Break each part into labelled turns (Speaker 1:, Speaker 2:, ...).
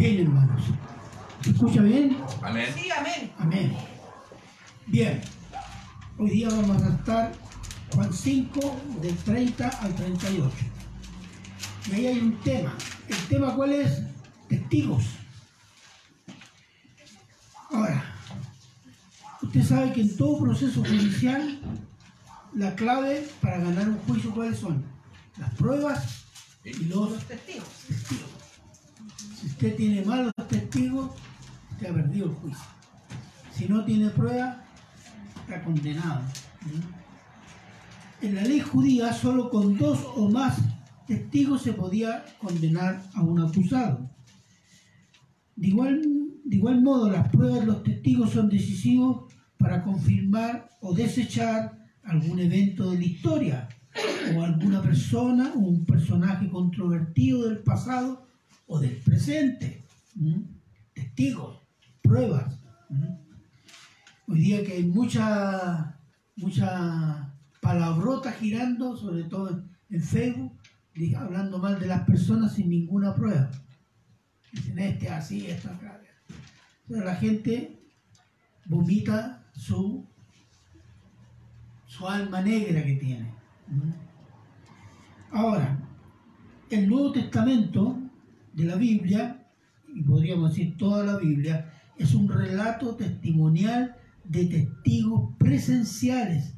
Speaker 1: Bien, hermanos. ¿Se escucha bien?
Speaker 2: Amén.
Speaker 3: Sí, amén.
Speaker 1: Amén. Bien. Hoy día vamos a estar Juan 5, del 30 al 38. Y ahí hay un tema. ¿El tema cuál es? Testigos. Ahora, usted sabe que en todo proceso judicial, la clave para ganar un juicio, ¿cuáles son? Las pruebas y los
Speaker 3: Los testigos.
Speaker 1: Usted tiene malos testigos, usted ha perdido el juicio. Si no tiene prueba, está condenado. En la ley judía, solo con dos o más testigos se podía condenar a un acusado. De igual, de igual modo, las pruebas de los testigos son decisivos para confirmar o desechar algún evento de la historia o alguna persona o un personaje controvertido del pasado o del presente. Testigos, pruebas. Hoy día que hay mucha, mucha palabrota girando, sobre todo en, Facebook, hablando mal de las personas sin ninguna prueba. Dicen este así, esto acá. Pero la gente vomita su, su alma negra que tiene. Ahora, el Nuevo Testamento de la Biblia, y podríamos decir toda la Biblia, es un relato testimonial de testigos presenciales,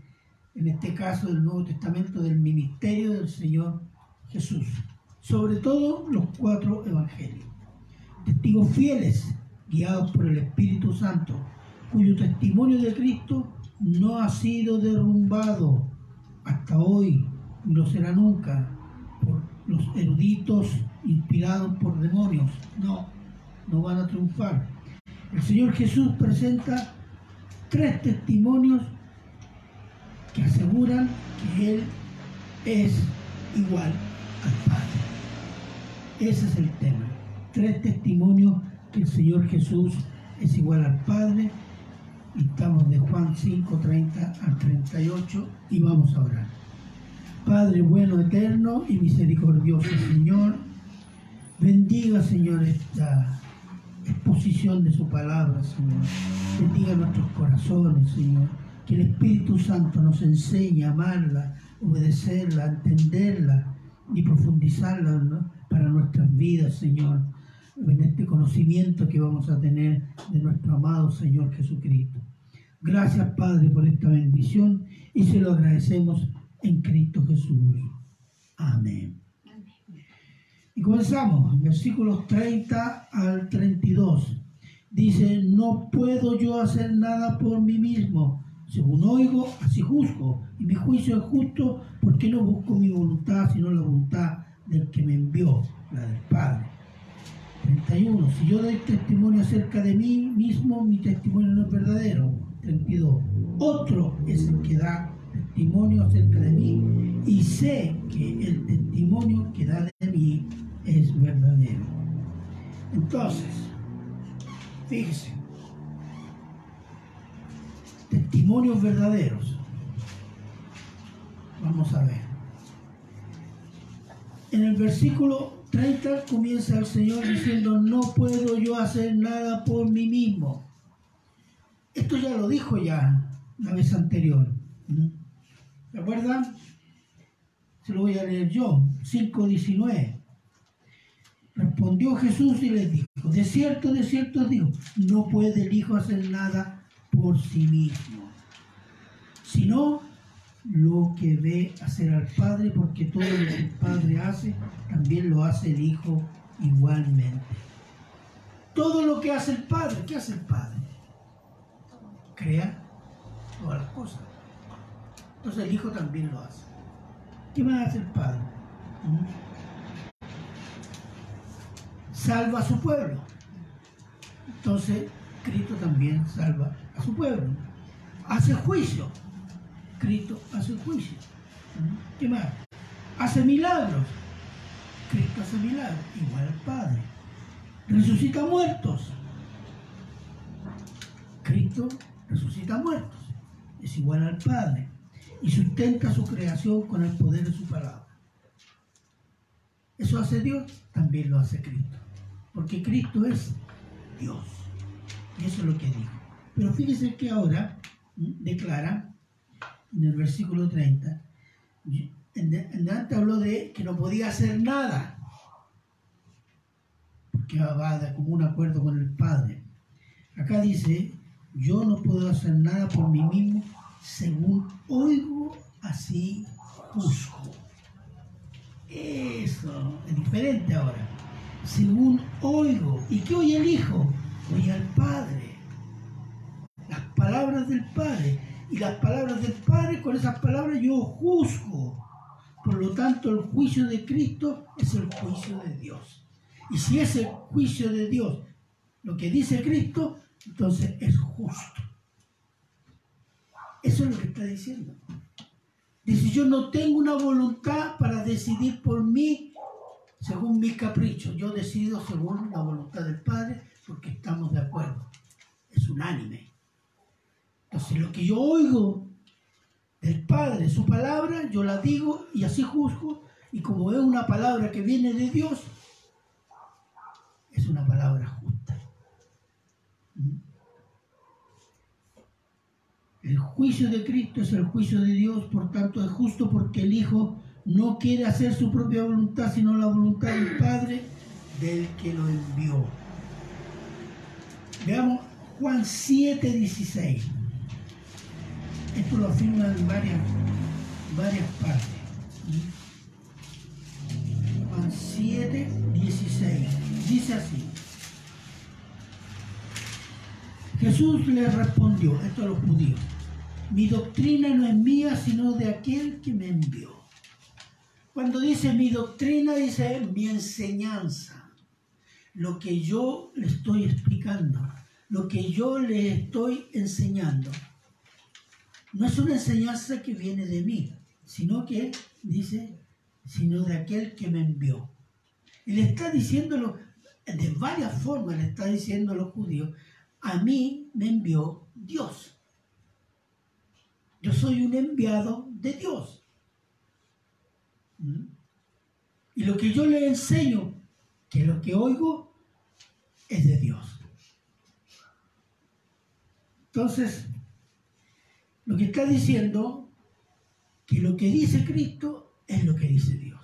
Speaker 1: en este caso del Nuevo Testamento del ministerio del Señor Jesús, sobre todo los cuatro evangelios. Testigos fieles, guiados por el Espíritu Santo, cuyo testimonio de Cristo no ha sido derrumbado hasta hoy, ni lo será nunca, por los eruditos inspirados por demonios. No, no van a triunfar. El Señor Jesús presenta tres testimonios que aseguran que Él es igual al Padre. Ese es el tema. Tres testimonios que el Señor Jesús es igual al Padre. Estamos de Juan 5, 30 al 38 y vamos a orar. Padre bueno, eterno y misericordioso Señor, bendiga Señor esta exposición de su palabra, Señor. Bendiga nuestros corazones, Señor. Que el Espíritu Santo nos enseñe a amarla, obedecerla, entenderla y profundizarla para nuestras vidas, Señor. En este conocimiento que vamos a tener de nuestro amado Señor Jesucristo. Gracias, Padre, por esta bendición y se lo agradecemos en Cristo Jesús. Amén. Y comenzamos, versículos 30 al 32. Dice, no puedo yo hacer nada por mí mismo. Según oigo, así juzgo. Y mi juicio es justo porque no busco mi voluntad, sino la voluntad del que me envió, la del Padre. 31. Si yo doy testimonio acerca de mí mismo, mi testimonio no es verdadero. 32. Otro es el que da testimonio acerca de mí y sé que el testimonio que da de mí es verdadero. Entonces, fíjese, testimonios verdaderos. Vamos a ver. En el versículo 30 comienza el Señor diciendo, no puedo yo hacer nada por mí mismo. Esto ya lo dijo ya la vez anterior. ¿Se acuerdan? Se lo voy a leer yo. 5.19. Respondió Jesús y les dijo, de cierto, de cierto digo, no puede el Hijo hacer nada por sí mismo, sino lo que ve hacer al Padre, porque todo lo que el Padre hace, también lo hace el Hijo igualmente. Todo lo que hace el Padre, ¿qué hace el Padre? Crea todas las cosas. Entonces el Hijo también lo hace. ¿Qué más hace el Padre? ¿Mm? Salva a su pueblo. Entonces Cristo también salva a su pueblo. Hace juicio. Cristo hace juicio. ¿Qué más? Hace milagros. Cristo hace milagros, igual al Padre. Resucita muertos. Cristo resucita muertos. Es igual al Padre. Y sustenta su creación con el poder de su palabra. Eso hace Dios, también lo hace Cristo. Porque Cristo es Dios. Y eso es lo que dijo. Pero fíjese que ahora declara en el versículo 30, en antes habló de que no podía hacer nada, porque va de un acuerdo con el Padre. Acá dice, yo no puedo hacer nada por mí mismo, según oigo, así juzgo. Eso es diferente ahora. Según oigo. ¿Y qué oye el Hijo? Oye al Padre. Las palabras del Padre. Y las palabras del Padre, con esas palabras yo juzgo. Por lo tanto, el juicio de Cristo es el juicio de Dios. Y si es el juicio de Dios lo que dice Cristo, entonces es justo. Eso es lo que está diciendo. Dice, yo no tengo una voluntad para decidir por mí según mi capricho. Yo decido según la voluntad del Padre porque estamos de acuerdo. Es unánime. Entonces lo que yo oigo del Padre, su palabra, yo la digo y así juzgo. Y como es una palabra que viene de Dios, es una palabra justa. El juicio de Cristo es el juicio de Dios, por tanto es justo porque el Hijo no quiere hacer su propia voluntad, sino la voluntad del Padre del que lo envió. Veamos Juan 7, 16. Esto lo afirma en varias, varias partes. Juan 7, 16. Dice así. Jesús le respondió, esto a los judíos, mi doctrina no es mía, sino de aquel que me envió. Cuando dice mi doctrina, dice mi enseñanza, lo que yo le estoy explicando, lo que yo le estoy enseñando. No es una enseñanza que viene de mí, sino que dice, sino de aquel que me envió. Él está diciéndolo de varias formas, le está diciendo a los judíos, a mí me envió Dios. Yo soy un enviado de Dios. ¿Mm? Y lo que yo le enseño, que lo que oigo, es de Dios. Entonces, lo que está diciendo, que lo que dice Cristo es lo que dice Dios.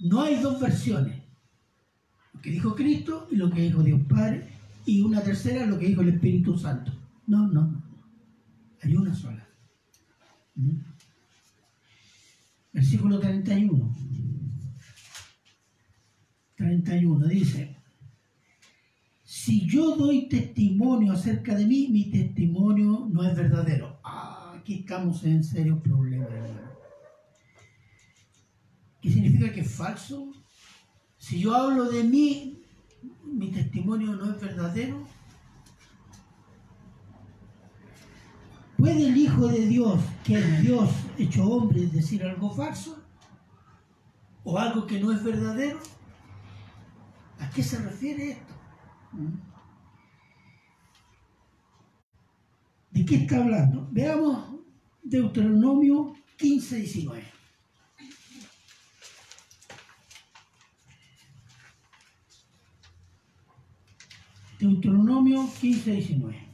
Speaker 1: No hay dos versiones. Lo que dijo Cristo y lo que dijo Dios Padre. Y una tercera, lo que dijo el Espíritu Santo. No, no, no. Hay una sola. ¿Mm? Versículo 31. 31 dice, si yo doy testimonio acerca de mí, mi testimonio no es verdadero. Ah, aquí estamos en serios problemas, ¿Qué significa que es falso? Si yo hablo de mí, mi testimonio no es verdadero. ¿Puede el Hijo de Dios, que es Dios hecho hombre, decir algo falso? ¿O algo que no es verdadero? ¿A qué se refiere esto? ¿De qué está hablando? Veamos Deuteronomio 15, 19. Deuteronomio 15, 19.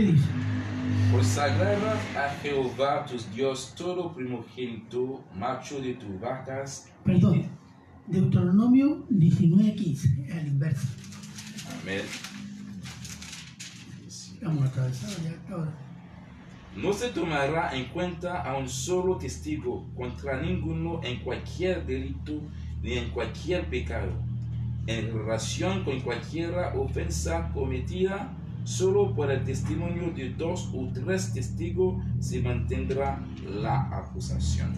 Speaker 1: ¿Qué dice?
Speaker 2: Consagrarás a Jehová tu Dios todo primogénito, macho de tus vacas.
Speaker 1: Perdón, Deuteronomio 19, 15, al inverso.
Speaker 2: Amén.
Speaker 1: Vamos atravesado ya ahora.
Speaker 2: No se tomará en cuenta a un solo testigo contra ninguno en cualquier delito ni en cualquier pecado, en relación con cualquier ofensa cometida Solo por el testimonio de dos o tres testigos se mantendrá la acusación.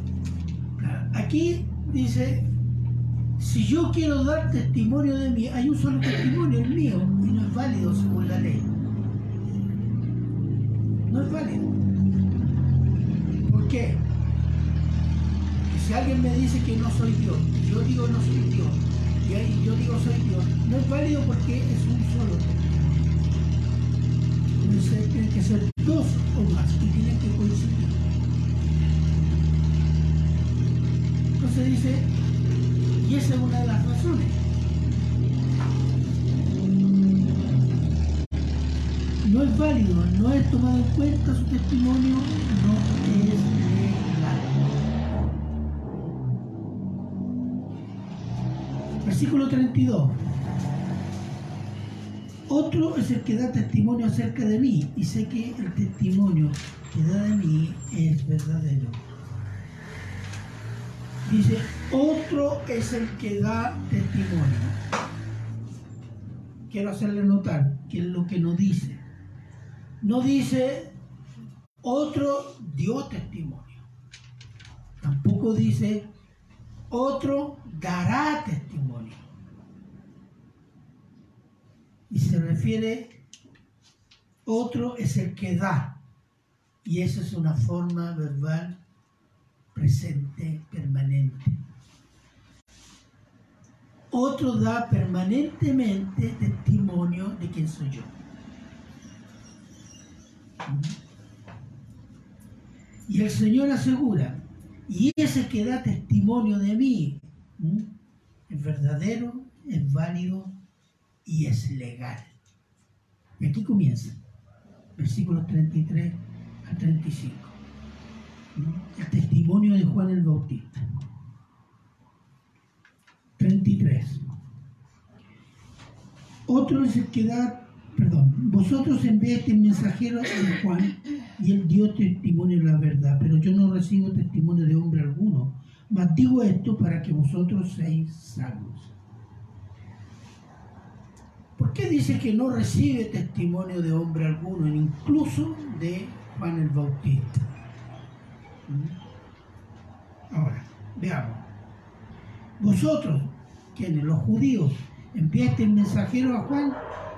Speaker 1: Aquí dice, si yo quiero dar testimonio de mí, hay un solo testimonio, el mío, y no es válido según la ley. No es válido. ¿Por qué? Si alguien me dice que no soy Dios, yo digo no soy Dios, y ahí yo digo soy Dios, no es válido porque es un solo. Entonces tienen que ser dos más y tienen que coincidir. Entonces dice, y esa es una de las razones. No es válido, no es tomado en cuenta su testimonio, no es legal. Versículo 32. Otro es el que da testimonio acerca de mí y sé que el testimonio que da de mí es verdadero. Dice, otro es el que da testimonio. Quiero hacerle notar que es lo que no dice. No dice, otro dio testimonio. Tampoco dice, otro dará testimonio. Y se refiere, otro es el que da. Y eso es una forma verbal presente, permanente. Otro da permanentemente testimonio de quién soy yo. Y el Señor asegura, y ese que da testimonio de mí es verdadero, es válido y es legal. Y aquí comienza, versículos 33 al 35 el testimonio de Juan el Bautista. 33. Otro es el que da, perdón, vosotros enviaste mensajero de Juan y él dio testimonio de la verdad, pero yo no recibo testimonio de hombre alguno. Mas digo esto para que vosotros seáis salvos. ¿Por qué dice que no recibe testimonio de hombre alguno, incluso de Juan el Bautista? Ahora, veamos. Vosotros, quienes los judíos, enviaste el mensajero a Juan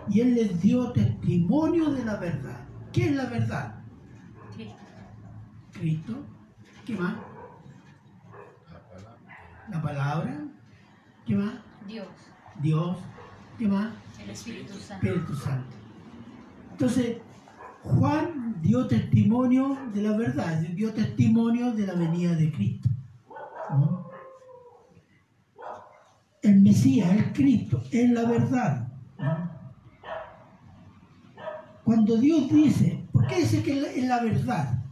Speaker 1: y él les dio testimonio de la verdad. ¿Qué es la verdad?
Speaker 3: Cristo.
Speaker 1: Cristo. ¿Qué más? La palabra. ¿Qué más?
Speaker 3: Dios.
Speaker 1: Dios. ¿Qué más?
Speaker 3: El Espíritu Santo.
Speaker 1: Espíritu Santo. Entonces, Juan dio testimonio de la verdad, dio testimonio de la venida de Cristo. ¿no? El Mesías, el Cristo, es la verdad. ¿no? Cuando Dios dice, ¿por qué dice que es la verdad?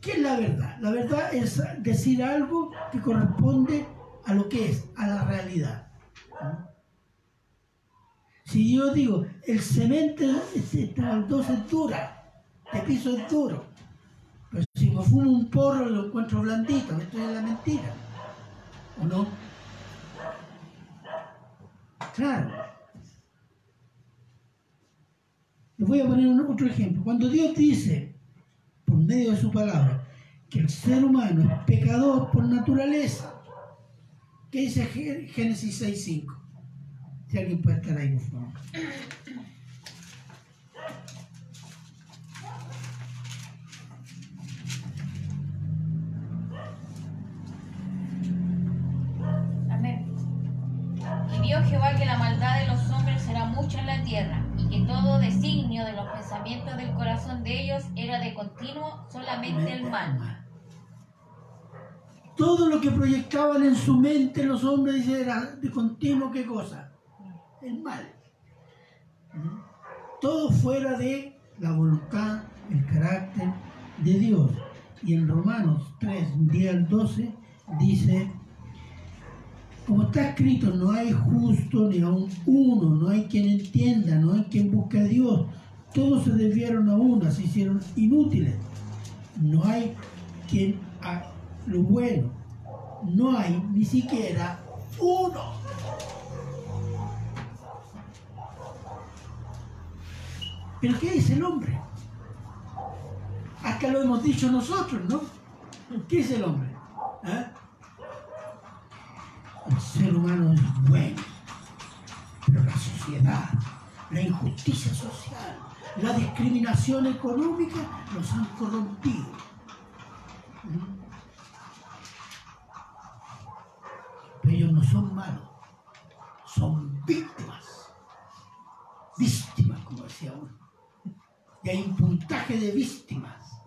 Speaker 1: ¿Qué es la verdad? La verdad es decir algo que corresponde a lo que es, a la realidad. Si yo digo, el cemento este baldosa es dura, el piso es duro, pero si me fumo un porro lo encuentro blandito, esto es la mentira. ¿O no? Claro. Les voy a poner un, otro ejemplo. Cuando Dios dice, por medio de su palabra, que el ser humano es pecador por naturaleza, ¿qué dice Génesis 6.5? Si alguien puede estar ahí, por favor.
Speaker 3: Amén. Y vio Jehová que la maldad de los hombres era mucha en la tierra, y que todo designio de los pensamientos del corazón de ellos era de continuo solamente el mal.
Speaker 1: Todo lo que proyectaban en su mente los hombres dice, era de continuo qué cosa? El mal. ¿Mm? Todo fuera de la voluntad, el carácter de Dios. Y en Romanos 3, 10 al 12 dice, como está escrito, no hay justo ni aun uno, no hay quien entienda, no hay quien busque a Dios. Todos se desviaron a una, se hicieron inútiles. No hay quien lo bueno. No hay ni siquiera uno. Pero ¿qué dice el hombre? Acá lo hemos dicho nosotros, ¿no? ¿Qué dice el hombre? ¿Ah? El ser humano es bueno, pero la sociedad, la injusticia social, la discriminación económica nos han corrompido. ¿Mm? Ellos no son malos, son víctimas. Víctimas, como decía uno. Y hay un puntaje de víctimas.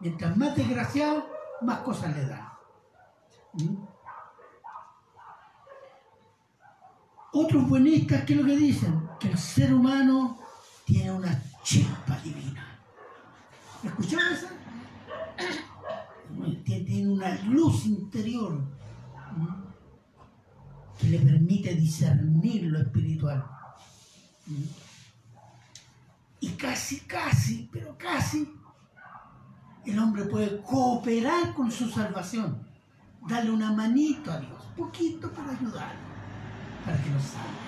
Speaker 1: Mientras más desgraciados, más cosas le dan. ¿Mm? Otros buenistas, ¿qué es lo que dicen? Que el ser humano tiene una chispa divina. ¿Escucharon eso? Tiene una luz interior ¿m? Que le permite discernir lo espiritual. Y casi, casi, pero casi, el hombre puede cooperar con su salvación, darle una manito a Dios, poquito para ayudarlo, para que lo salve.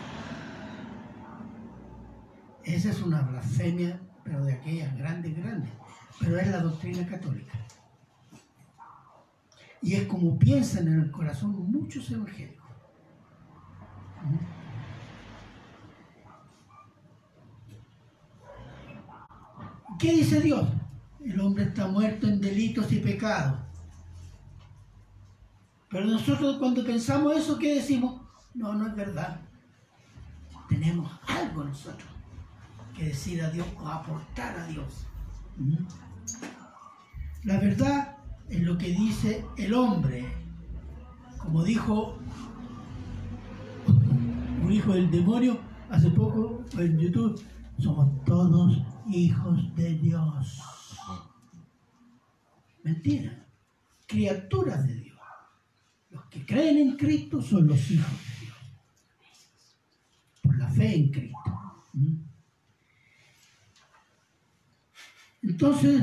Speaker 1: Esa es una blasfemia, pero de aquellas grandes, grandes. Pero es la doctrina católica. Y es como piensan en el corazón muchos evangélicos. ¿Qué dice Dios? El hombre está muerto en delitos y pecados. Pero nosotros cuando pensamos eso, ¿qué decimos? No, no es verdad. Tenemos algo nosotros que decir a Dios o aportar a Dios. La verdad es lo que dice el hombre. Como dijo un hijo del demonio hace poco en YouTube, somos todos hijos de Dios. Mentira. Criaturas de Dios. Los que creen en Cristo son los hijos de Dios. Por la fe en Cristo. Entonces,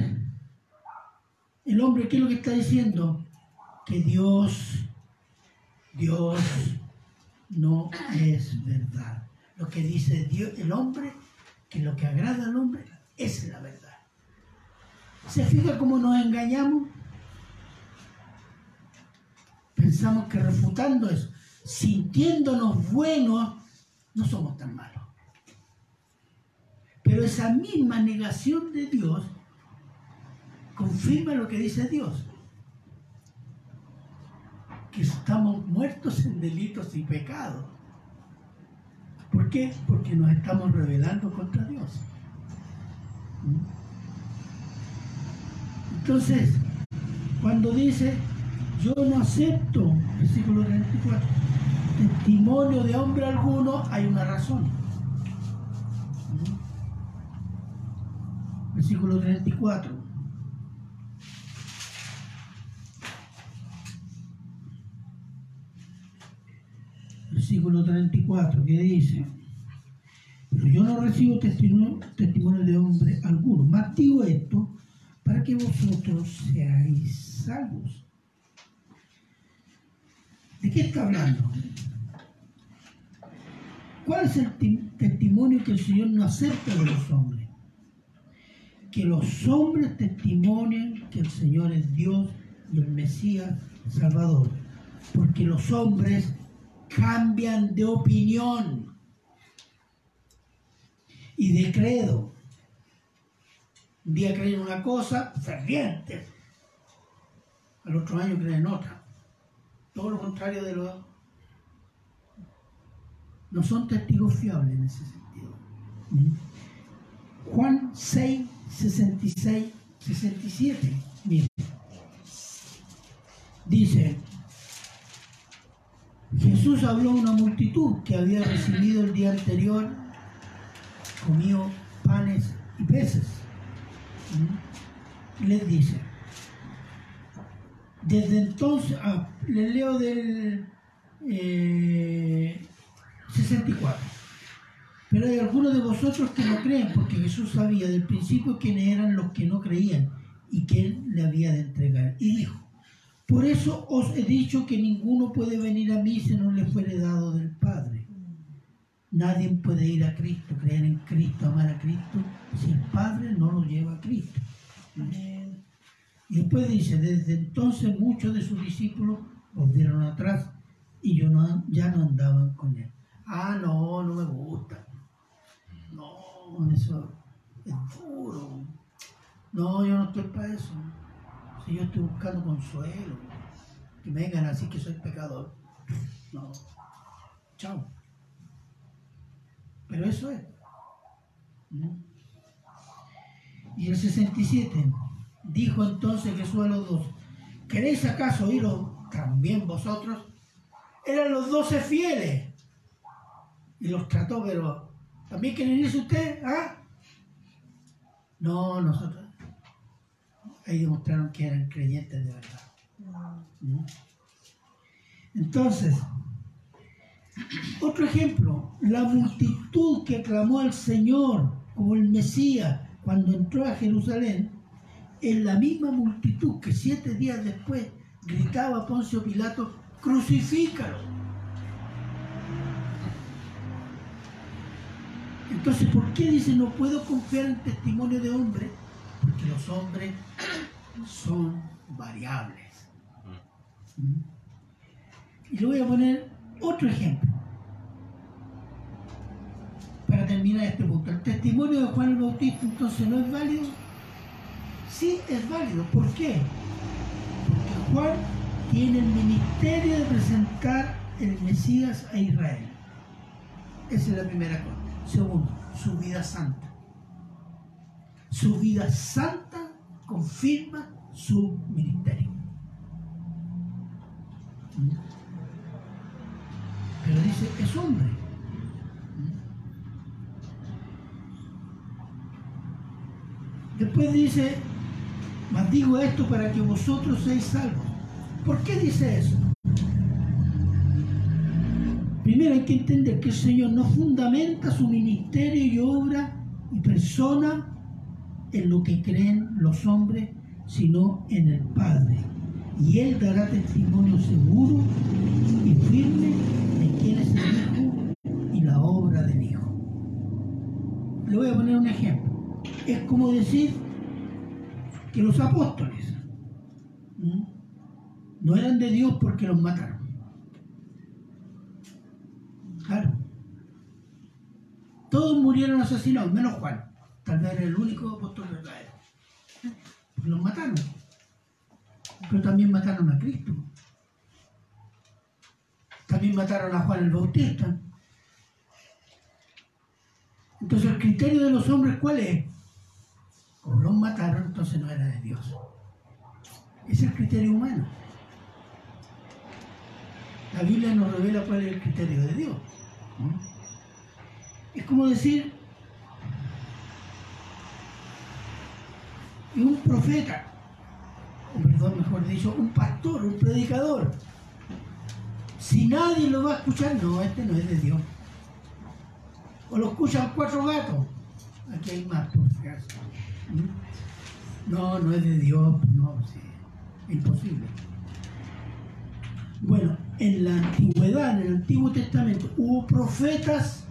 Speaker 1: el hombre, ¿qué es lo que está diciendo? Que Dios, Dios no es verdad. Lo que dice Dios, el hombre, que lo que agrada al hombre es la verdad. ¿Se fija cómo nos engañamos? Pensamos que refutando eso, sintiéndonos buenos, no somos tan malos. Pero esa misma negación de Dios confirma lo que dice Dios. Que estamos muertos en delitos y pecados. ¿Por qué? Porque nos estamos rebelando contra Dios. Entonces, cuando dice, yo no acepto, versículo 34, testimonio de hombre alguno, hay una razón. Versículo 34. Versículo 34, que dice, pero yo no recibo testimonio, testimonio de hombre alguno, más digo esto para que vosotros seáis salvos. ¿De qué está hablando? ¿Cuál es el testimonio que el Señor no acepta de los hombres? Que los hombres testimonian que el Señor es Dios y el Mesías Salvador. Porque los hombres cambian de opinión y de credo. Un día creen una cosa, fervientes. Al otro año creen otra. Todo lo contrario de lo... No son testigos fiables en ese sentido. Juan 6, 66, 67. Mire. Dice, Jesús habló a una multitud que había recibido el día anterior, comió panes y peces. Les dice, desde entonces, ah, les leo del eh, 64. Pero hay algunos de vosotros que no creen, porque Jesús sabía del principio quiénes eran los que no creían y quién le había de entregar. Y dijo, por eso os he dicho que ninguno puede venir a mí si no le fuere dado del Padre. Nadie puede ir a Cristo, creer en Cristo, amar a Cristo, si el Padre no lo lleva a Cristo. Y después dice, desde entonces muchos de sus discípulos volvieron atrás y yo no, ya no andaban con él. Ah, no, no me gusta. No, eso es duro. No, yo no estoy para eso. Si yo estoy buscando consuelo, que me vengan así que soy pecador. no. Chao. Pero eso es. Y el 67, dijo entonces Jesús a los dos, ¿queréis acaso oíros también vosotros? Eran los doce fieles. Y los trató, pero ¿también quieren irse ustedes? ¿Ah? No, nosotros. Ahí demostraron que eran creyentes de verdad. Entonces, otro ejemplo, la multitud que clamó al Señor como el Mesías cuando entró a Jerusalén, es la misma multitud que siete días después gritaba a Poncio Pilato, crucifícalo. Entonces, ¿por qué dice no puedo confiar en testimonio de hombre? Porque los hombres son variables. ¿Mm? Y le voy a poner otro ejemplo para terminar este punto. ¿El testimonio de Juan el Bautista entonces no es válido? Sí, es válido. ¿Por qué? Porque Juan tiene el ministerio de presentar el Mesías a Israel. Esa es la primera cosa. Segundo, su vida santa. Su vida santa confirma su ministerio. Pero dice, es hombre. Después dice, mas digo esto para que vosotros seáis salvos. ¿Por qué dice eso? Primero hay que entender que el Señor no fundamenta su ministerio y obra y persona en lo que creen los hombres, sino en el Padre. Y Él dará testimonio seguro y firme de quién es el Hijo y la obra del Hijo. Le voy a poner un ejemplo es como decir que los apóstoles no eran de Dios porque los mataron. Claro. Todos murieron asesinados, menos Juan. Tal vez era el único apóstol verdadero. los mataron. Pero también mataron a Cristo. También mataron a Juan el Bautista. Entonces el criterio de los hombres, ¿cuál es? como los mataron, entonces no era de Dios. Es el criterio humano. La Biblia nos revela cuál es el criterio de Dios. Es como decir, un profeta, o perdón, mejor dicho, un pastor, un predicador, si nadie lo va a escuchar, no, este no es de Dios. O lo escuchan cuatro gatos. Aquí hay más, por si acaso. No, no es de Dios, no, sí, imposible. Bueno, en la antigüedad, en el Antiguo Testamento, hubo profetas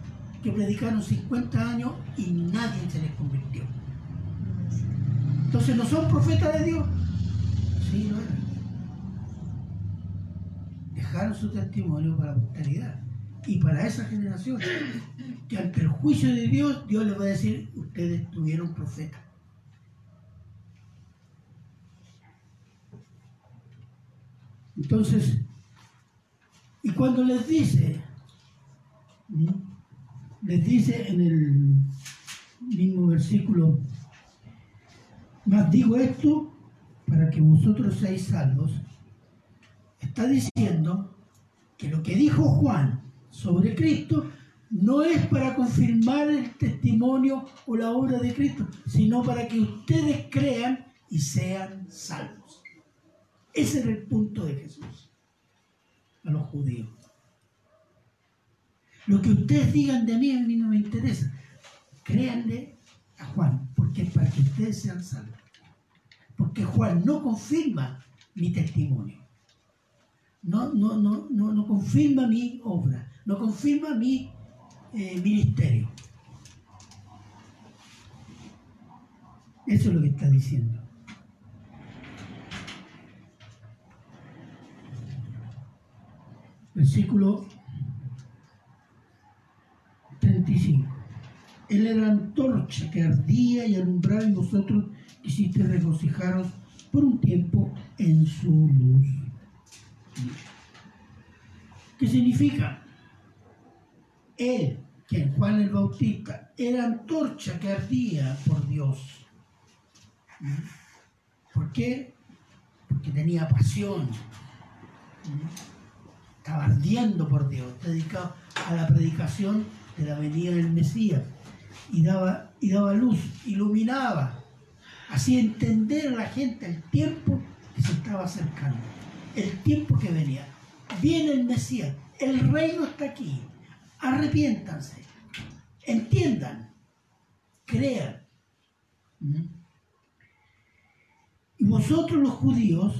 Speaker 1: que predicaron 50 años y nadie se les convirtió. Entonces, ¿no son profetas de Dios? Sí, lo eran. Dejaron su testimonio para la posteridad y para esa generación, que ante el juicio de Dios, Dios les va a decir, ustedes tuvieron profetas. Entonces, y cuando les dice, les dice en el mismo versículo, más digo esto para que vosotros seáis salvos, está diciendo que lo que dijo Juan sobre Cristo no es para confirmar el testimonio o la obra de Cristo, sino para que ustedes crean y sean salvos. Ese era el punto de Jesús a los judíos. Lo que ustedes digan de mí a mí no me interesa. Créanle a Juan, porque para que ustedes sean salvos. Porque Juan no confirma mi testimonio. No, no, no, no, no confirma mi obra. No confirma mi eh, ministerio. Eso es lo que está diciendo. Versículo 35. Él era antorcha que ardía y alumbraba y vosotros quisiste regocijaros por un tiempo en su luz. ¿Qué significa? Él, que en Juan el Bautista, era antorcha que ardía por Dios. ¿Por qué? Porque tenía pasión. Estaba ardiendo por Dios, dedicado a la predicación de la venida del Mesías. Y daba, y daba luz, iluminaba. Hacía entender a la gente el tiempo que se estaba acercando. El tiempo que venía. Viene el Mesías. El reino está aquí. Arrepiéntanse. Entiendan. Crean. ¿Mm? Y vosotros los judíos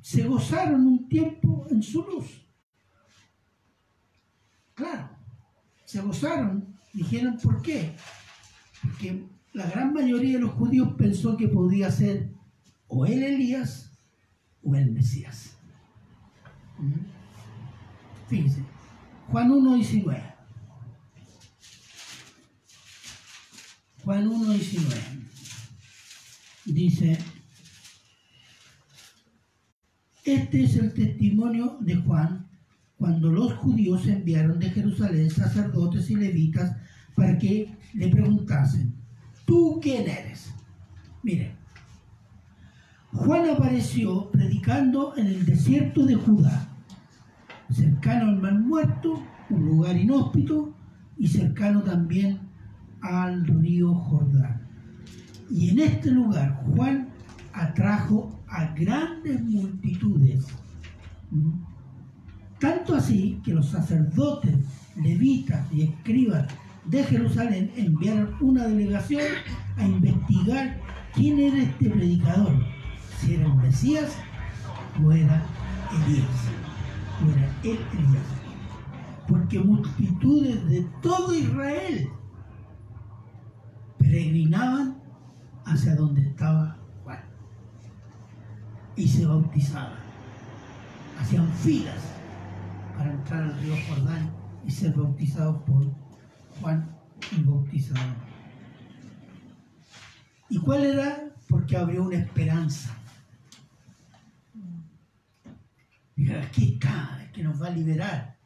Speaker 1: se gozaron un tiempo en su luz. Claro, se gozaron. Dijeron, ¿por qué? Porque la gran mayoría de los judíos pensó que podía ser o el Elías o el Mesías. Fíjense, Juan 1, 19. Juan 1, 19. Dice, este es el testimonio de Juan cuando los judíos enviaron de Jerusalén sacerdotes y levitas para que le preguntasen, ¿tú quién eres? Mire, Juan apareció predicando en el desierto de Judá, cercano al mar muerto, un lugar inhóspito, y cercano también al río Jordán. Y en este lugar Juan atrajo a grandes multitudes. Tanto así que los sacerdotes, levitas y escribas de Jerusalén enviaron una delegación a investigar quién era este predicador, si era el Mesías o era Elías, o era el Elías. Porque multitudes de todo Israel peregrinaban hacia donde estaba Juan y se bautizaban. Hacían filas para entrar al río Jordán y ser bautizados por Juan el Bautizador. ¿Y cuál era? Porque abrió una esperanza. Dije, aquí está, es que nos va a liberar.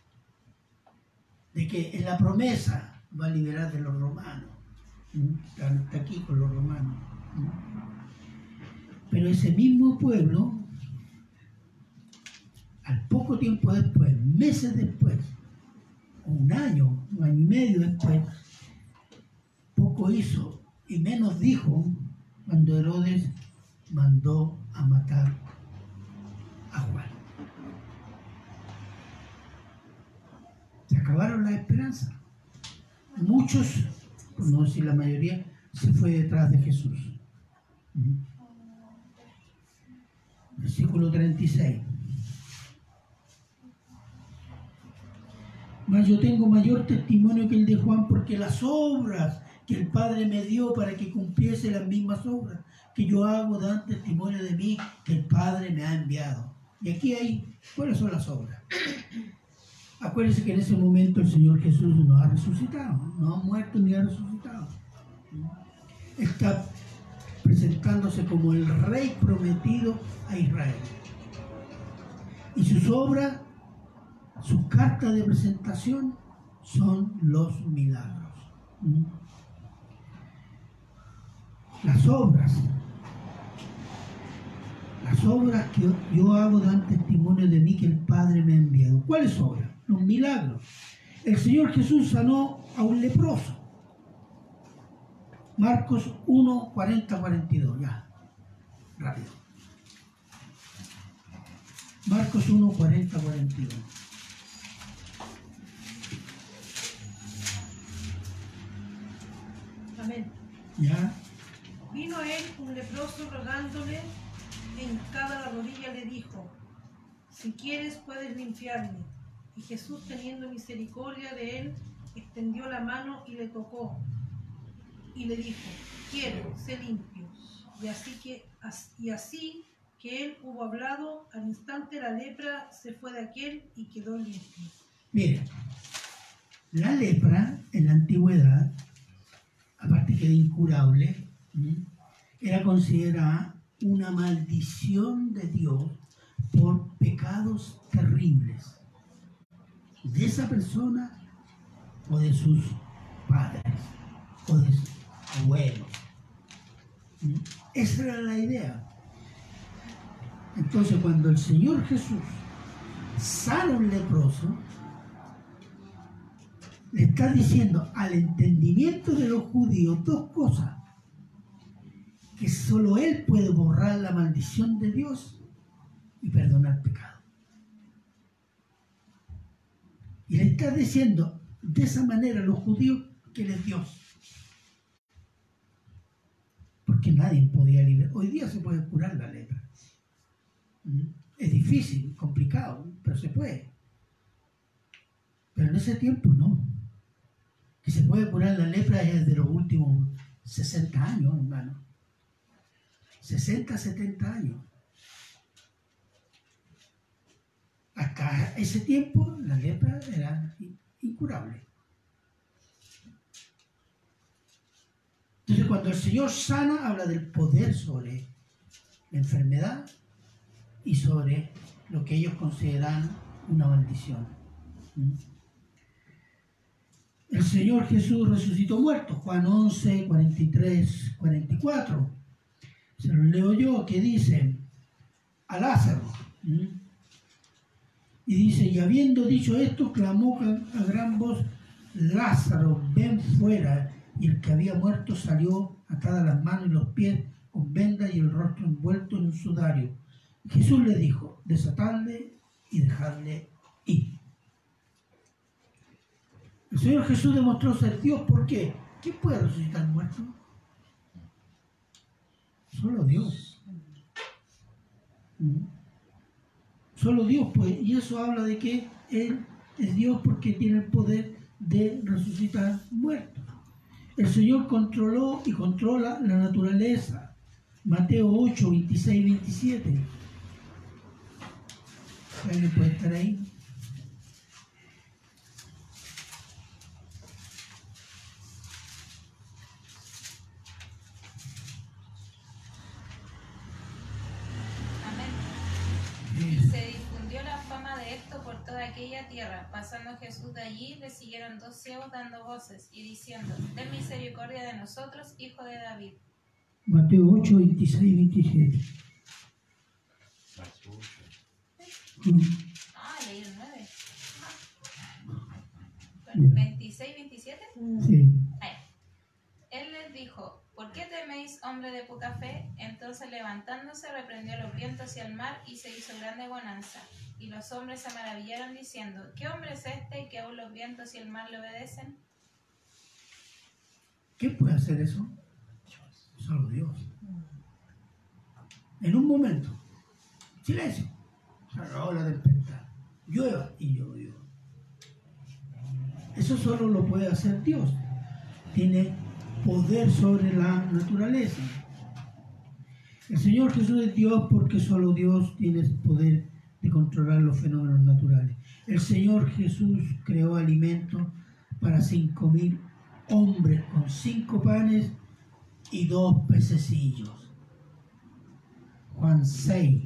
Speaker 1: De que en la promesa va a liberar de los romanos. Está aquí con los romanos. Pero ese mismo pueblo, al poco tiempo después, meses después, un año, un año y medio después, poco hizo y menos dijo cuando Herodes mandó a matar a Juan. Se acabaron las esperanzas. Muchos, por no decir la mayoría, se fue detrás de Jesús. Versículo 36. Yo tengo mayor testimonio que el de Juan porque las obras que el Padre me dio para que cumpliese las mismas obras que yo hago dan testimonio de mí que el Padre me ha enviado. Y aquí hay, ¿cuáles son las obras? Acuérdense que en ese momento el Señor Jesús no ha resucitado, no ha muerto ni ha resucitado. Está presentándose como el rey prometido a Israel. Y sus obras, su carta de presentación son los milagros. Las obras, las obras que yo hago dan testimonio de mí que el Padre me ha enviado. ¿Cuáles obras? Los milagros. El Señor Jesús sanó a un leproso. Marcos 1, 40, 42. Ya, rápido. Marcos 1, 40, 42.
Speaker 4: Amén.
Speaker 1: Ya,
Speaker 4: Vino a él un leproso rogándole, hincada la rodilla le dijo, si quieres puedes limpiarme. Y Jesús teniendo misericordia de él, extendió la mano y le tocó. Y le dijo, quiero, sé limpio. Y así que, y así que él hubo hablado, al instante la lepra se fue de aquel y quedó limpio.
Speaker 1: Mire, la lepra en la antigüedad, aparte que era incurable, era considerada una maldición de Dios por pecados terribles. de esa persona o de sus padres o de sus abuelos. Esa era la idea. Entonces cuando el Señor Jesús a un leproso, le está diciendo al entendimiento de los judíos dos cosas. Que solo Él puede borrar la maldición de Dios y perdonar pecado. Y le está diciendo de esa manera a los judíos que Él es Dios. Porque nadie podía liberar. Hoy día se puede curar la lepra. ¿Mm? Es difícil, complicado, pero se puede. Pero en ese tiempo no. Que se puede curar la lepra es de los últimos 60 años, hermano. 60, 70 años. Hasta ese tiempo la lepra era incurable. Entonces cuando el Señor sana, habla del poder sobre la enfermedad y sobre lo que ellos consideran una maldición. ¿Mm? El Señor Jesús resucitó muerto, Juan 11, 43, 44. Se lo leo yo, que dice a Lázaro. Y dice, y habiendo dicho esto, clamó a gran voz, Lázaro, ven fuera. Y el que había muerto salió atadas las manos y los pies con vendas y el rostro envuelto en un sudario. Jesús le dijo, desatadle y dejadle ir. El Señor Jesús demostró ser Dios. ¿Por qué? ¿Quién puede resucitar muerto? Solo Dios. ¿Mm? Solo Dios puede. Y eso habla de que Él es Dios porque tiene el poder de resucitar muertos. El Señor controló y controla la naturaleza. Mateo 8, 26, 27. ¿Alguien puede estar ahí?
Speaker 3: Tierra. Pasando Jesús de allí, le siguieron dos ciegos dando voces y diciendo, Ten misericordia de nosotros, hijo de David.
Speaker 1: Mateo 8, 26, 27. Mm.
Speaker 3: Ah, leí el 9.
Speaker 1: Ya.
Speaker 3: 26, 27.
Speaker 1: Sí.
Speaker 3: Ahí. Él les dijo, ¿por qué teméis, hombre de poca fe? Entonces levantándose reprendió los vientos y el mar y se hizo grande bonanza. Y los hombres se maravillaron diciendo, ¿qué hombre es este que aún los vientos y el mar le obedecen?
Speaker 1: ¿Quién puede hacer eso? Solo Dios. En un momento, silencio, acabó la tempestad, llueva y llovió. Eso solo lo puede hacer Dios. Tiene poder sobre la naturaleza. El Señor Jesús es Dios porque solo Dios tiene poder de controlar los fenómenos naturales. El Señor Jesús creó alimento para cinco mil hombres con cinco panes y dos pececillos. Juan 6,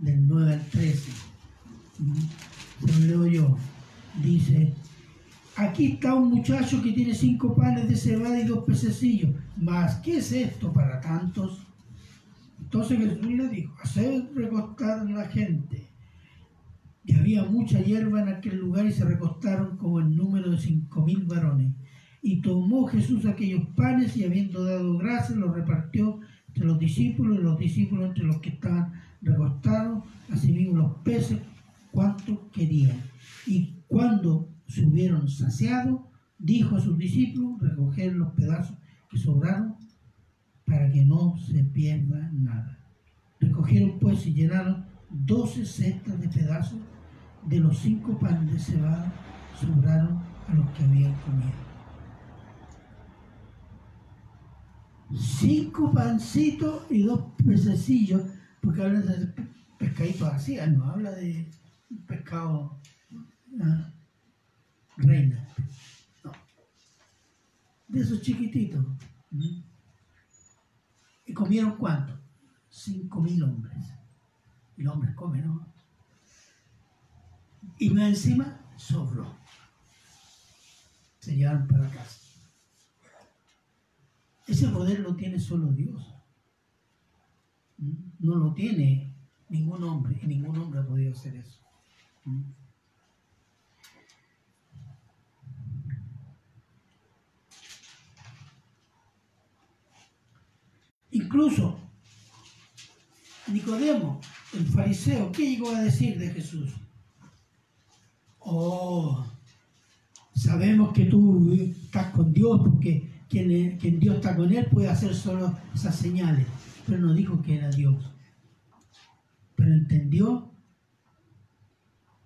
Speaker 1: del 9 al 13. Mm, Se lo leo yo. Dice, aquí está un muchacho que tiene cinco panes de cebada y dos pececillos. Mas, ¿qué es esto para tantos? Entonces Jesús le dijo, haced recostar a la gente. Y había mucha hierba en aquel lugar y se recostaron como el número de cinco mil varones. Y tomó Jesús aquellos panes y habiendo dado gracias los repartió entre los discípulos y los discípulos entre los que estaban recostados, asimismo los peces, cuanto querían. Y cuando se hubieron saciado, dijo a sus discípulos recoger los pedazos que sobraron para que no se pierda nada. Recogieron pues y llenaron doce cestas de pedazos de los cinco panes de cebada sobraron a los que habían comido. Cinco pancitos y dos pececillos, porque habla de pescaditos así, ah, no habla de pescado ah, reina, no, de esos chiquititos. ¿Y comieron cuánto? Cinco mil hombres. Los hombres comen, ¿no? Y más encima sobró. se llevaron para casa. Ese poder lo tiene solo Dios. No lo tiene ningún hombre, y ningún hombre ha podido hacer eso. Incluso Nicodemo, el fariseo, ¿qué llegó a decir de Jesús? Oh, sabemos que tú estás con Dios porque quien, Dios está con él puede hacer solo esas señales, pero no dijo que era Dios. Pero entendió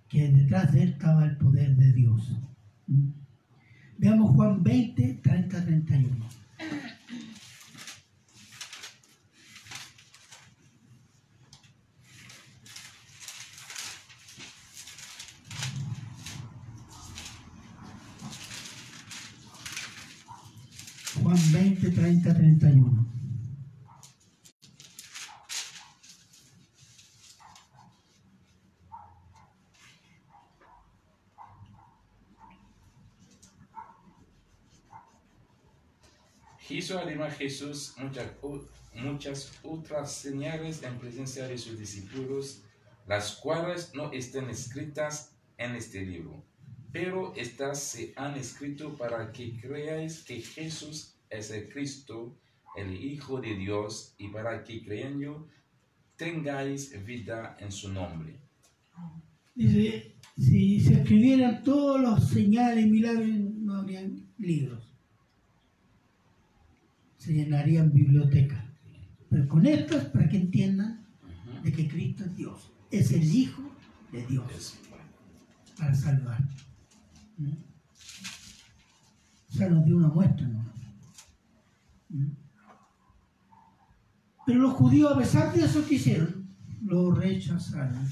Speaker 1: que detrás de él estaba el poder de Dios. Veamos Juan 20, 30, 31. Juan 20, 30, 31.
Speaker 2: Hizo además Jesús muchas, muchas otras señales en presencia de sus discípulos, las cuales no están escritas en este libro. Pero estas se han escrito para que creáis que Jesús es el Cristo, el Hijo de Dios, y para que creyendo tengáis vida en su nombre.
Speaker 1: Dice, si se escribieran todos los señales y milagros, no habrían libros. Se llenarían bibliotecas. Pero con estas, para que entiendan de que Cristo es Dios. Es el Hijo de Dios para salvar. ¿Mm? O sea, nos dio una muestra, ¿no? Pero los judíos, a pesar de eso que hicieron, lo rechazaron.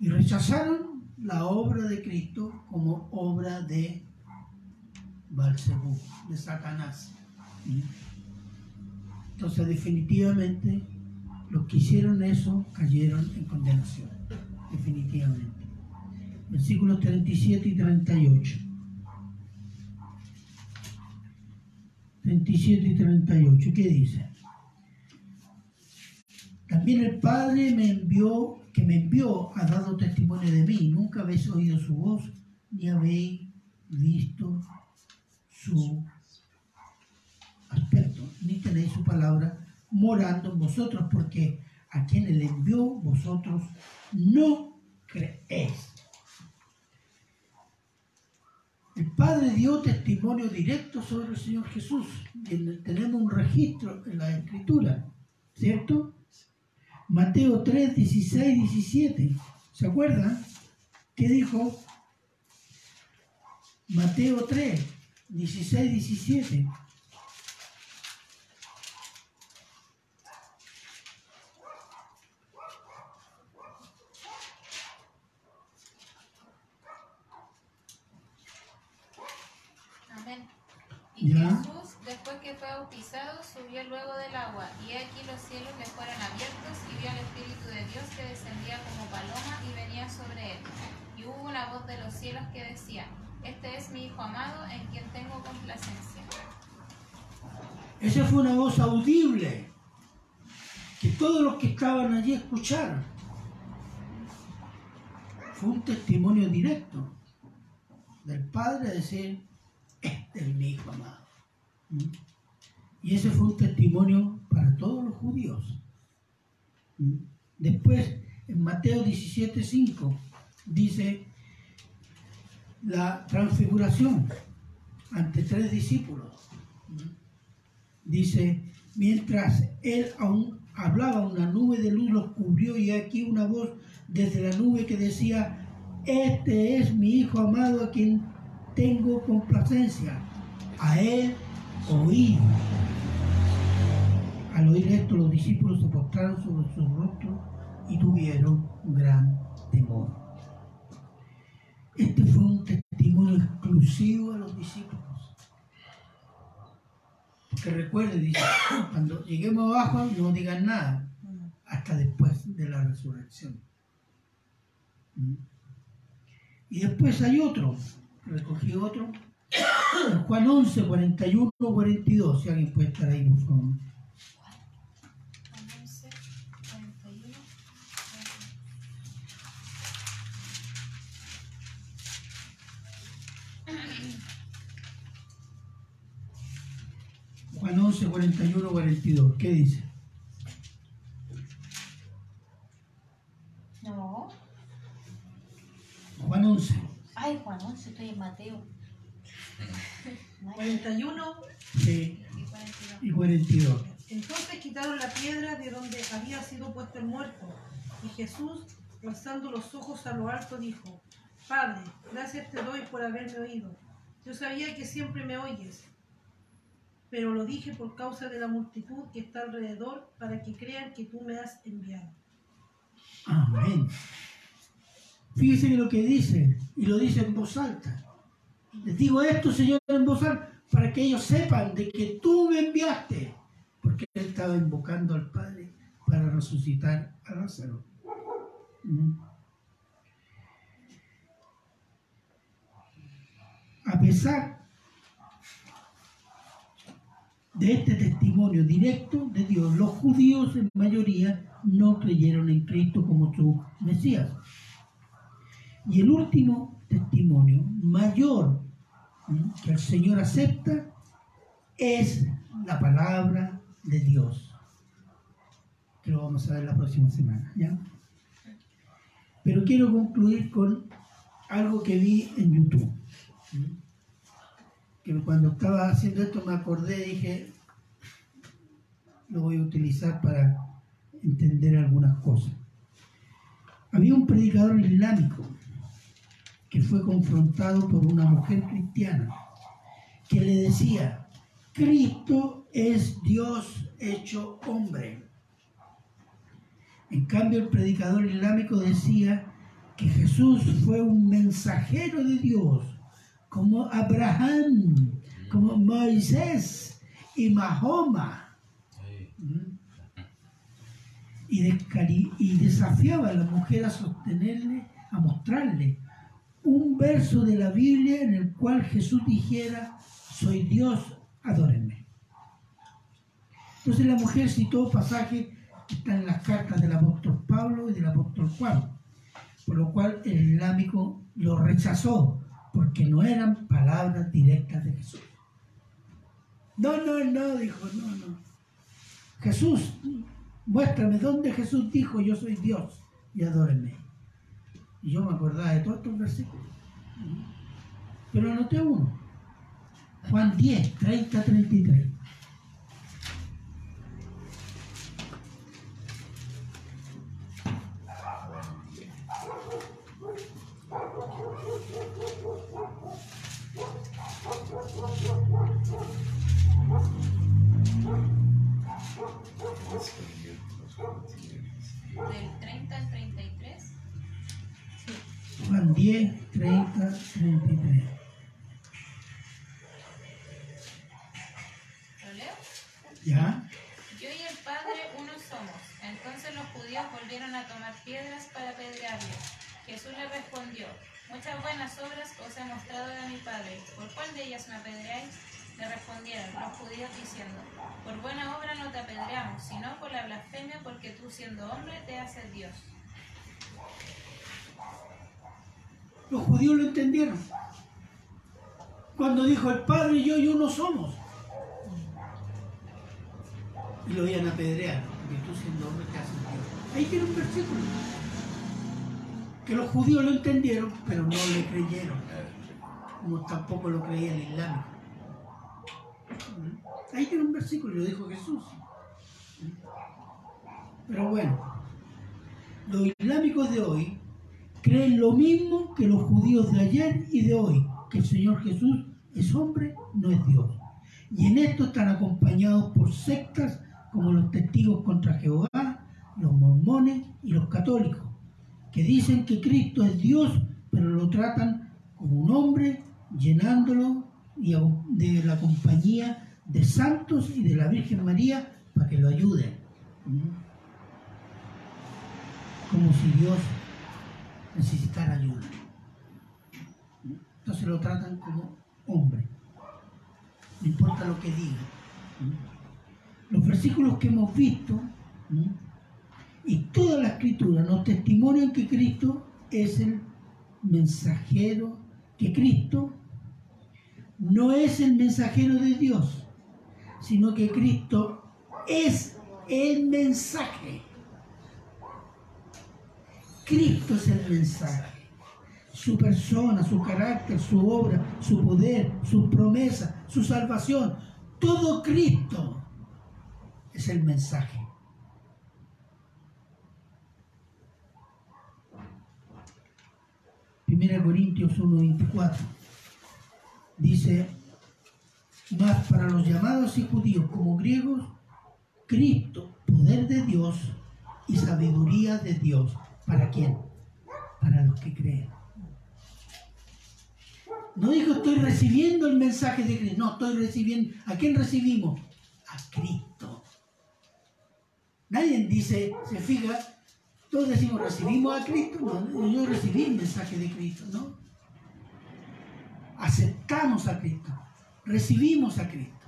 Speaker 1: Y rechazaron la obra de Cristo como obra de Balsebú, de Satanás. Entonces, definitivamente, los que hicieron eso cayeron en condenación. Definitivamente. Versículos 37 y 38. 37 y 38. ¿Qué dice? También el Padre me envió, que me envió, ha dado testimonio de mí. Nunca habéis oído su voz, ni habéis visto su aspecto, ni tenéis su palabra morando en vosotros, porque a quien él envió, vosotros no creéis. El Padre dio testimonio directo sobre el Señor Jesús. Tenemos un registro en la Escritura, ¿cierto? Mateo 3, 16, 17. ¿Se acuerdan? ¿Qué dijo? Mateo 3, 16, 17.
Speaker 3: Amén. Y
Speaker 1: Ya.
Speaker 3: Jesús, después que fue bautizado, subió luego del agua, y he aquí los cielos le fueron abiertos, y vio al Espíritu de Dios que descendía como paloma y venía sobre él. Y hubo una voz que decía, Este es mi Hijo amado, en quien tengo complacencia.
Speaker 1: Esa fue una voz audible que todos los que estaban allí escucharon. Fue un testimonio directo del Padre decir, este es mi Hijo amado. ¿Mm? Y ese fue un testimonio para todos los judíos. ¿Mm? Después, en Mateo 17:5, dice la transfiguración ante tres discípulos. Dice, mientras él aún hablaba, una nube de luz los cubrió y aquí una voz desde la nube que decía, este es mi Hijo amado a quien tengo complacencia. A él oí. Al oír esto, los discípulos se postraron sobre sus rostros y tuvieron gran temor. Este fue un testimonio exclusivo a los discípulos. Que recuerde, dice, cuando lleguemos abajo no digan nada hasta después de la resurrección. Y después hay otro recogí otro. Juan 11, 41, 42. Si alguien puede estar ahí, por favor.
Speaker 3: Juan 11, 41.
Speaker 1: Juan 11, 41, 42. ¿Qué dice?
Speaker 3: No.
Speaker 1: Juan 11.
Speaker 3: Ay, Juan 11, estoy en Mateo.
Speaker 4: 41.
Speaker 1: Sí,
Speaker 3: Y 42.
Speaker 1: y 42.
Speaker 4: Entonces quitaron la piedra de donde había sido puesto el muerto. Y Jesús, alzando los ojos a lo alto, dijo, Padre, gracias te doy por haberme oído. Yo sabía que siempre me oyes, pero lo dije por causa de la multitud que está alrededor, para que crean que tú me has enviado.
Speaker 1: Amén. Fíjese que lo que dice, y lo dice en voz alta. Les digo esto, Señor, en voz alta, para que ellos sepan de que tú me enviaste. Porque él estaba invocando al Padre para resucitar a Lázaro. A pesar de este testimonio directo de Dios, los judíos en mayoría no creyeron en Cristo como su Mesías. Y el último testimonio mayor que el Señor acepta es la palabra de Dios. Que lo vamos a ver la próxima semana. ¿ya? Pero quiero concluir con algo que vi en YouTube. Que cuando estaba haciendo esto me acordé y dije, lo voy a utilizar para entender algunas cosas. Había un predicador islámico que fue confrontado por una mujer cristiana que le decía, Cristo es Dios hecho hombre. En cambio, el predicador islámico decía que Jesús fue un mensajero de Dios, como Abraham, como Moisés y Mahoma. ¿Mm? Y, descari- y desafiaba a la mujer a sostenerle, a mostrarle un verso de la Biblia en el cual Jesús dijera, soy Dios, adórenme. Entonces la mujer citó pasajes que están en las cartas del apóstol Pablo y del apóstol Juan, por lo cual el islámico lo rechazó, porque no eran palabras directas de Jesús. No, no, no, dijo, no, no. Jesús, muéstrame dónde Jesús dijo, yo soy Dios, y adórenme. Y yo me acordaba de todos estos versículos. Pero anoté uno. Juan 10, 30, 33.
Speaker 3: Del 30 al 33.
Speaker 1: Juan 10, 30, 33.
Speaker 3: ¿Lo leo?
Speaker 1: ¿Ya?
Speaker 3: Yo y el Padre uno somos. Entonces los judíos volvieron a tomar piedras para apedrearle. Jesús le respondió, muchas buenas obras os he mostrado de mi Padre. ¿Por cuál de ellas me apedreáis? Le respondieron los judíos diciendo, por buena obra no te apedreamos, sino por la blasfemia porque tú siendo hombre te haces Dios.
Speaker 1: Los judíos lo entendieron. Cuando dijo el Padre yo y uno somos. Y lo iban a apedrear, porque tú siendo hombre te haces Dios. Ahí tiene un versículo. Que los judíos lo entendieron, pero no le creyeron, como tampoco lo creía el islámico. ¿Mm? Ahí tiene un versículo, lo dijo Jesús. ¿Mm? Pero bueno, los islámicos de hoy creen lo mismo que los judíos de ayer y de hoy, que el Señor Jesús es hombre, no es Dios. Y en esto están acompañados por sectas como los testigos contra Jehová, los mormones y los católicos, que dicen que Cristo es Dios, pero lo tratan como un hombre, llenándolo de la compañía de santos y de la Virgen María para que lo ayuden. ¿Mm? Como si Dios necesitara ayuda. Entonces lo tratan como hombre. No importa lo que diga. ¿Mm? Los versículos que hemos visto ¿Mm? Y toda la escritura nos testimonian que Cristo es el mensajero, que Cristo no es el mensajero de Dios, sino que Cristo es el mensaje. Cristo es el mensaje. Su persona, su carácter, su obra, su poder, su promesa, su salvación. Todo Cristo es el mensaje. Primera Corintios 1:24 dice, más para los llamados y judíos como griegos, Cristo, poder de Dios y sabiduría de Dios. ¿Para quién? Para los que creen. No dijo estoy recibiendo el mensaje de Cristo, no, estoy recibiendo. ¿A quién recibimos? A Cristo. Nadie dice, se fija, todos decimos recibimos a Cristo, no, yo recibí el mensaje de Cristo, ¿no? Aceptamos a Cristo, recibimos a Cristo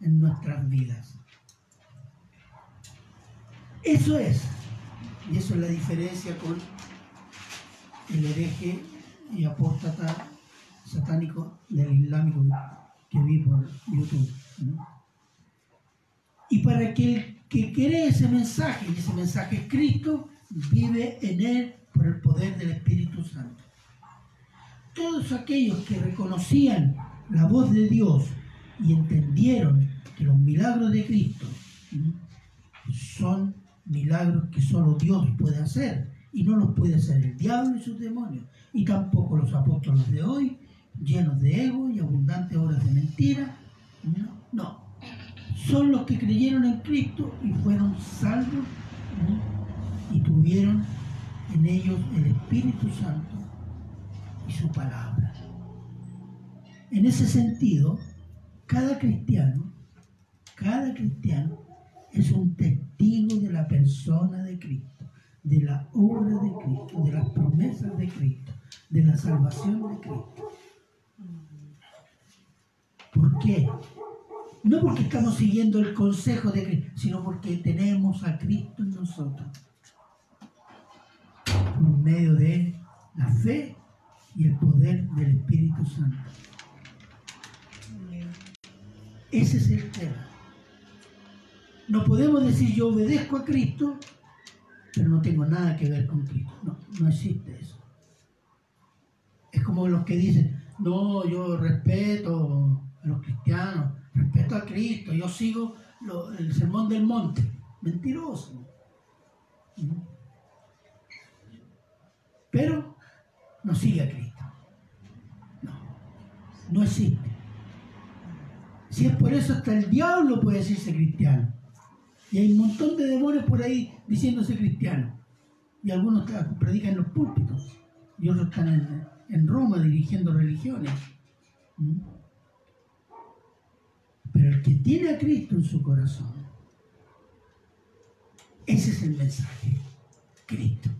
Speaker 1: en nuestras vidas. Eso es, y eso es la diferencia con el hereje y apóstata satánico del islámico que vi por YouTube. Y para que que cree ese mensaje, y ese mensaje es Cristo, vive en él por el poder del Espíritu Santo. Todos aquellos que reconocían la voz de Dios y entendieron que los milagros de Cristo son milagros que solo Dios puede hacer y no los puede hacer el diablo y sus demonios y tampoco los apóstoles de hoy llenos de ego y abundantes obras de mentira no. Son los que creyeron en Cristo y fueron salvos y tuvieron en ellos el Espíritu Santo y su palabra en ese sentido cada cristiano cada cristiano es un testigo de la persona de Cristo, de la obra de Cristo, de las promesas de Cristo, de la salvación de Cristo. ¿Por qué? No porque estamos siguiendo el consejo de Cristo, sino porque tenemos a Cristo en nosotros. Por medio de la fe y el poder del Espíritu Santo. Ese es el tema. No podemos decir yo obedezco a Cristo, pero no tengo nada que ver con Cristo. No, no existe eso. Es como los que dicen, no, yo respeto a los cristianos, respeto a Cristo, yo sigo el sermón del monte. Mentiroso. Pero no sigue a Cristo. No, no existe. Si es por eso hasta el diablo puede decirse cristiano. Y hay un montón de demonios por ahí diciéndose cristianos. Y algunos predican en los púlpitos. Y otros están en, Roma dirigiendo religiones. ¿Mm? Pero el que tiene a Cristo en su corazón, ese es el mensaje. Cristo.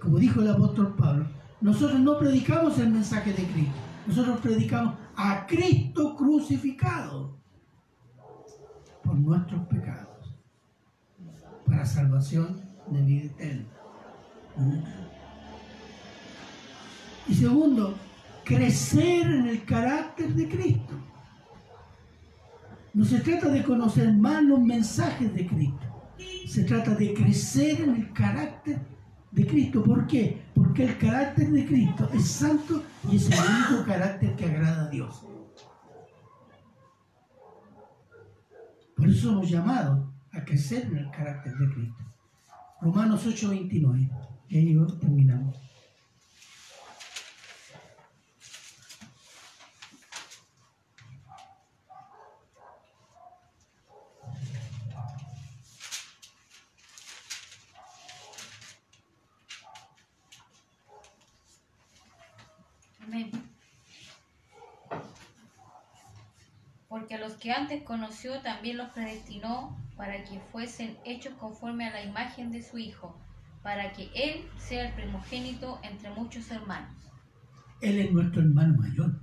Speaker 1: Como dijo el apóstol Pablo, nosotros no predicamos el mensaje de Cristo. Nosotros predicamos a Cristo crucificado por nuestros pecados para salvación de vida eterna. Y segundo, crecer en el carácter de Cristo. No se trata de conocer más los mensajes de Cristo. Se trata de crecer en el carácter de Cristo. ¿Por qué? Porque el carácter de Cristo es santo y es el único carácter que agrada a Dios. Por eso somos llamados a crecer en el carácter de Cristo. Romanos 8:29. Y ahí terminamos.
Speaker 3: Porque a los que antes conoció también los predestinó para que fuesen hechos conforme a la imagen de su Hijo, para que Él sea el primogénito entre muchos hermanos.
Speaker 1: Él es nuestro hermano mayor.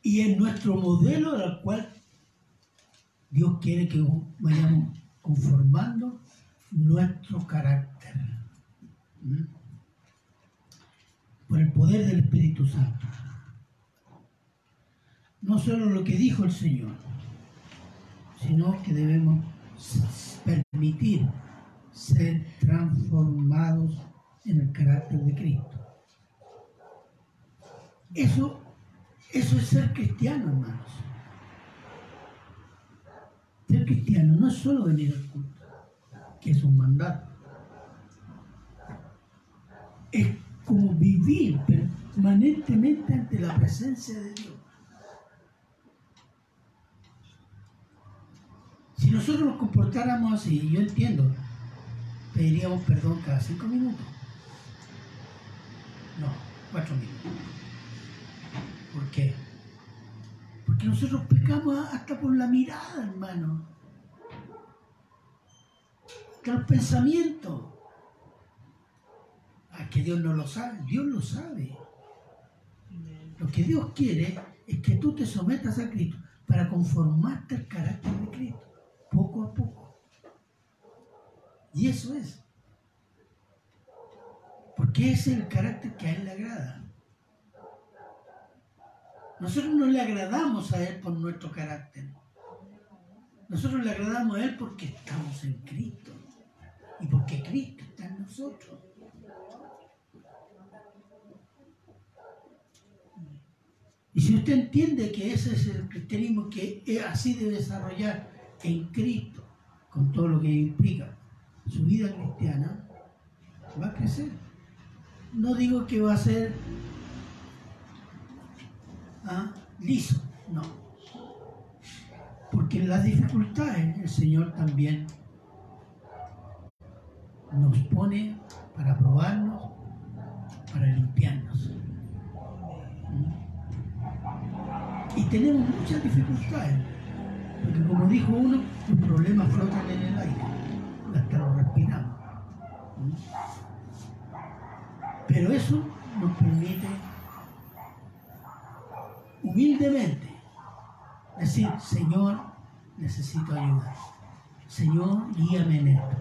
Speaker 1: Y es nuestro modelo al cual Dios quiere que vayamos conformando nuestro carácter. ¿Mm? Por el poder del Espíritu Santo. No solo lo que dijo el Señor, sino que debemos permitir ser transformados en el carácter de Cristo. Eso, eso es ser cristiano, hermanos. Ser cristiano no es solo venir al culto, que es un mandato. Es como vivir permanentemente ante la presencia de Dios. Si nosotros nos comportáramos así, yo entiendo, pediríamos perdón cada cinco minutos. No, cuatro minutos. ¿Por qué? Porque nosotros pecamos hasta por la mirada, hermano. Hasta los pensamientos. Ah, que Dios no lo sabe. Dios lo sabe. Lo que Dios quiere es que tú te sometas a Cristo para conformarte al carácter de Cristo, poco a poco. Y eso es. Porque es el carácter que a Él le agrada. Nosotros no le agradamos a Él por nuestro carácter. Nosotros le agradamos a Él porque estamos en Cristo. Y porque Cristo está en nosotros. Y si usted entiende que ese es el cristianismo que así debe desarrollar en Cristo, con todo lo que implica su vida cristiana, va a crecer. No digo que va a ser ah, liso, no. Porque las dificultades el Señor también nos pone para probarnos, para limpiarnos. Y tenemos muchas dificultades. Porque como dijo uno, los problemas flotan en el aire. Hasta los respiramos. Pero eso nos permite humildemente decir, Señor, necesito ayuda. Señor, guíame en esto.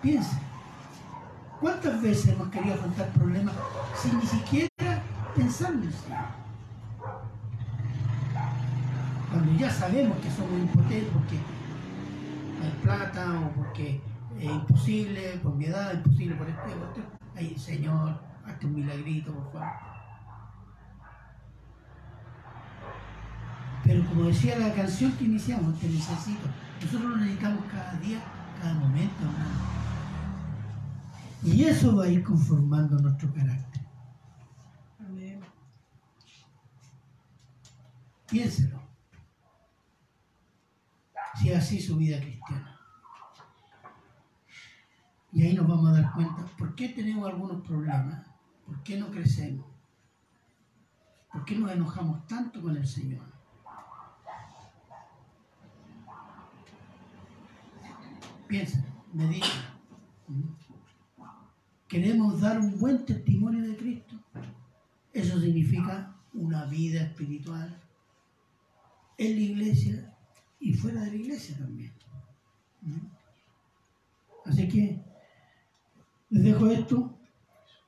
Speaker 1: Piense, ¿cuántas veces hemos querido afrontar problemas sin ni siquiera pensar en el Señor? Cuando ya sabemos que somos impotentes porque no hay plata o porque es imposible, por mi edad, imposible por este, por este. Ay, Señor, hazte un milagrito, por favor. Pero como decía la canción que iniciamos, te necesito. Nosotros lo necesitamos cada día, cada momento, hermano. Y eso va a ir conformando nuestro carácter.
Speaker 4: Amén.
Speaker 1: Piénselo. Si es así su vida cristiana. Y ahí nos vamos a dar cuenta por qué tenemos algunos problemas, por qué no crecemos, por qué nos enojamos tanto con el Señor. Piensa, medita. Queremos dar un buen testimonio de Cristo. Eso significa una vida espiritual en la iglesia y fuera de la iglesia también. Así que les dejo esto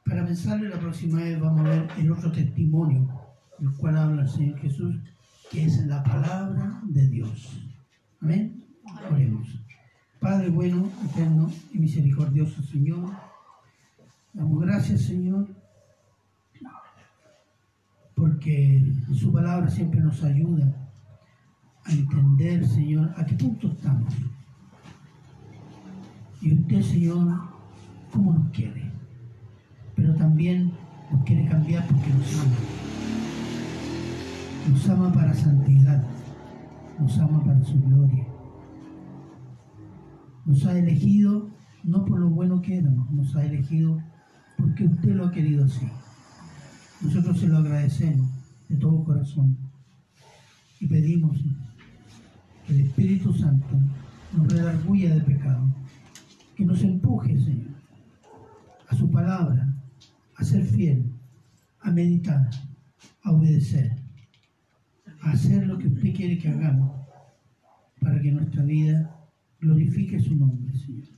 Speaker 1: para pensarlo y la próxima vez vamos a ver el otro testimonio del cual habla el Señor Jesús, que es la palabra de Dios. Amén. Oremos. Padre bueno, eterno y misericordioso Señor, damos gracias Señor porque su palabra siempre nos ayuda a entender, Señor, a qué punto estamos. Y usted, Señor, cómo nos quiere. Pero también nos quiere cambiar porque nos ama. Nos ama para santidad. Nos ama para su gloria. Nos ha elegido no por lo bueno que éramos, nos ha elegido porque usted lo ha querido así. Nosotros se lo agradecemos de todo corazón y pedimos el Espíritu Santo nos redarguya de pecado, que nos empuje, Señor, palabra, a ser fiel, a meditar, a obedecer, a hacer lo que usted quiere que hagamos para que nuestra vida glorifique su nombre, Señor.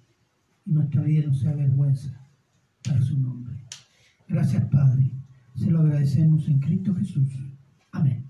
Speaker 1: Y nuestra vida no sea vergüenza para su nombre. Gracias, Padre. Se lo agradecemos en Cristo Jesús. Amén.